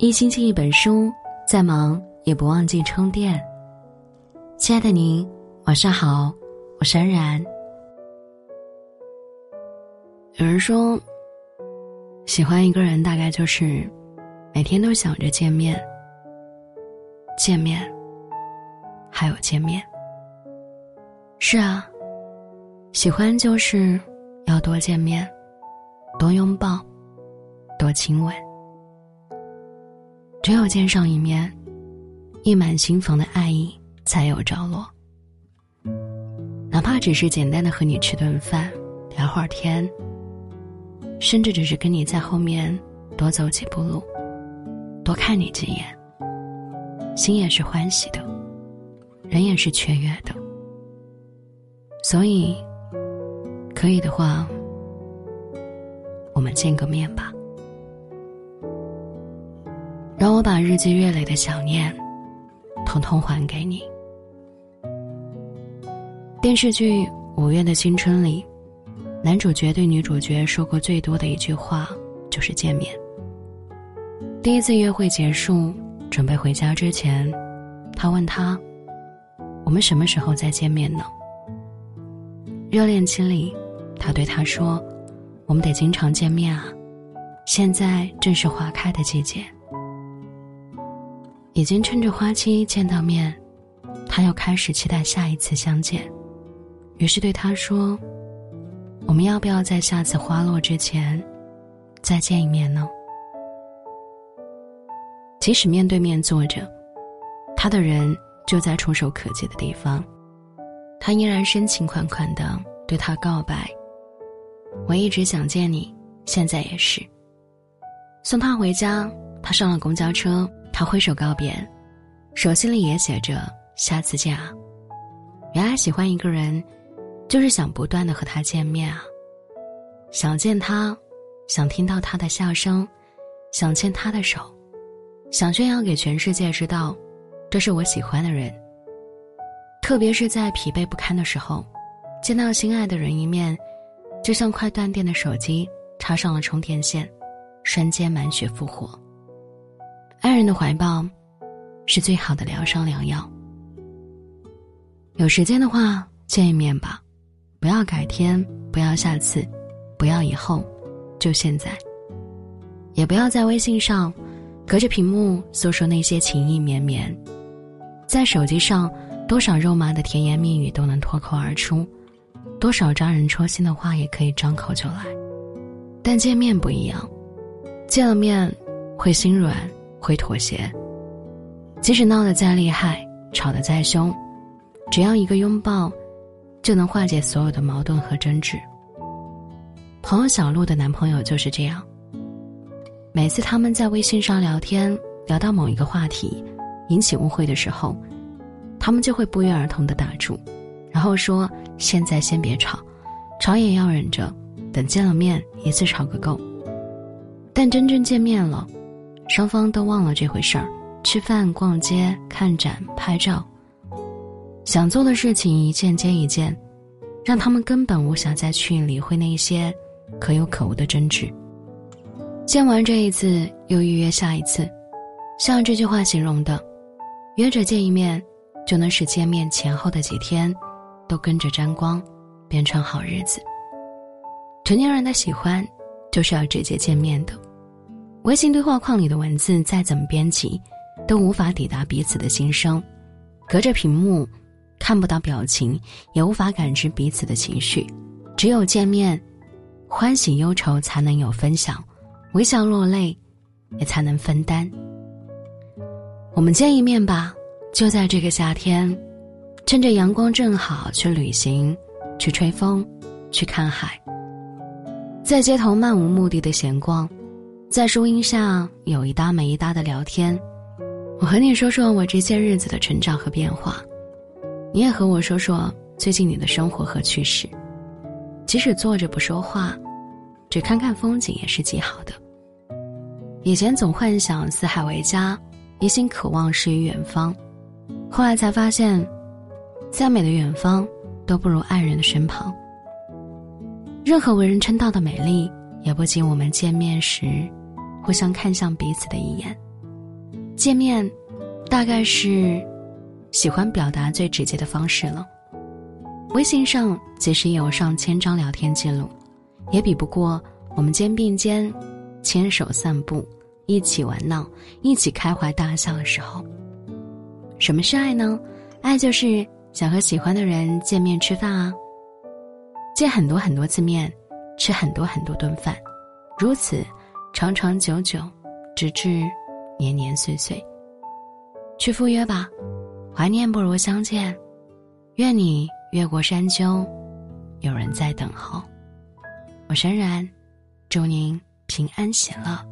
一星期一本书，再忙也不忘记充电。亲爱的您，晚上好，我是安然。有人说，喜欢一个人大概就是每天都想着见面，见面，还有见面。是啊，喜欢就是要多见面，多拥抱，多亲吻。只有见上一面，溢满心房的爱意才有着落。哪怕只是简单的和你吃顿饭，聊会儿天，甚至只是跟你在后面多走几步路，多看你几眼，心也是欢喜的，人也是雀跃的。所以，可以的话，我们见个面吧。让我把日积月累的想念，统统还给你。电视剧《五月的青春》里，男主角对女主角说过最多的一句话就是见面。第一次约会结束，准备回家之前，他问他：“我们什么时候再见面呢？”热恋期里，他对他说：“我们得经常见面啊，现在正是花开的季节。”已经趁着花期见到面，他又开始期待下一次相见，于是对他说：“我们要不要在下次花落之前，再见一面呢？”即使面对面坐着，他的人就在触手可及的地方，他依然深情款款的对他告白：“我一直想见你，现在也是。”送他回家，他上了公交车。他挥手告别，手心里也写着“下次见啊”。原来喜欢一个人，就是想不断的和他见面啊，想见他，想听到他的笑声，想牵他的手，想炫耀给全世界知道，这是我喜欢的人。特别是在疲惫不堪的时候，见到心爱的人一面，就像快断电的手机插上了充电线，瞬间满血复活。爱人的怀抱，是最好的疗伤良药。有时间的话，见一面吧，不要改天，不要下次，不要以后，就现在。也不要在微信上，隔着屏幕诉说那些情意绵绵，在手机上，多少肉麻的甜言蜜语都能脱口而出，多少扎人戳心的话也可以张口就来。但见面不一样，见了面，会心软。会妥协，即使闹得再厉害，吵得再凶，只要一个拥抱，就能化解所有的矛盾和争执。朋友小鹿的男朋友就是这样。每次他们在微信上聊天，聊到某一个话题，引起误会的时候，他们就会不约而同的打住，然后说：“现在先别吵，吵也要忍着，等见了面一次吵个够。”但真正见面了。双方都忘了这回事儿，吃饭、逛街、看展、拍照，想做的事情一件接一件，让他们根本无暇再去理会那些可有可无的争执。见完这一次，又预约下一次，像这句话形容的，约着见一面，就能使见面前后的几天都跟着沾光，变成好日子。成年人的喜欢，就是要直接见面的。微信对话框里的文字再怎么编辑，都无法抵达彼此的心声。隔着屏幕，看不到表情，也无法感知彼此的情绪。只有见面，欢喜忧愁才能有分享，微笑落泪，也才能分担。我们见一面吧，就在这个夏天，趁着阳光正好，去旅行，去吹风，去看海，在街头漫无目的的闲逛。在树荫下有一搭没一搭的聊天，我和你说说我这些日子的成长和变化，你也和我说说最近你的生活和趣事。即使坐着不说话，只看看风景也是极好的。以前总幻想四海为家，一心渴望诗与远方，后来才发现，再美的远方都不如爱人的身旁。任何为人称道的美丽，也不及我们见面时。互相看向彼此的一眼，见面，大概是喜欢表达最直接的方式了。微信上即使有上千张聊天记录，也比不过我们肩并肩、牵手散步、一起玩闹、一起开怀大笑的时候。什么是爱呢？爱就是想和喜欢的人见面吃饭啊，见很多很多次面，吃很多很多顿饭，如此长长久久，直至年年岁岁。去赴约吧，怀念不如相见。愿你。越过山丘，有人在等候。我深然，祝您平安喜乐。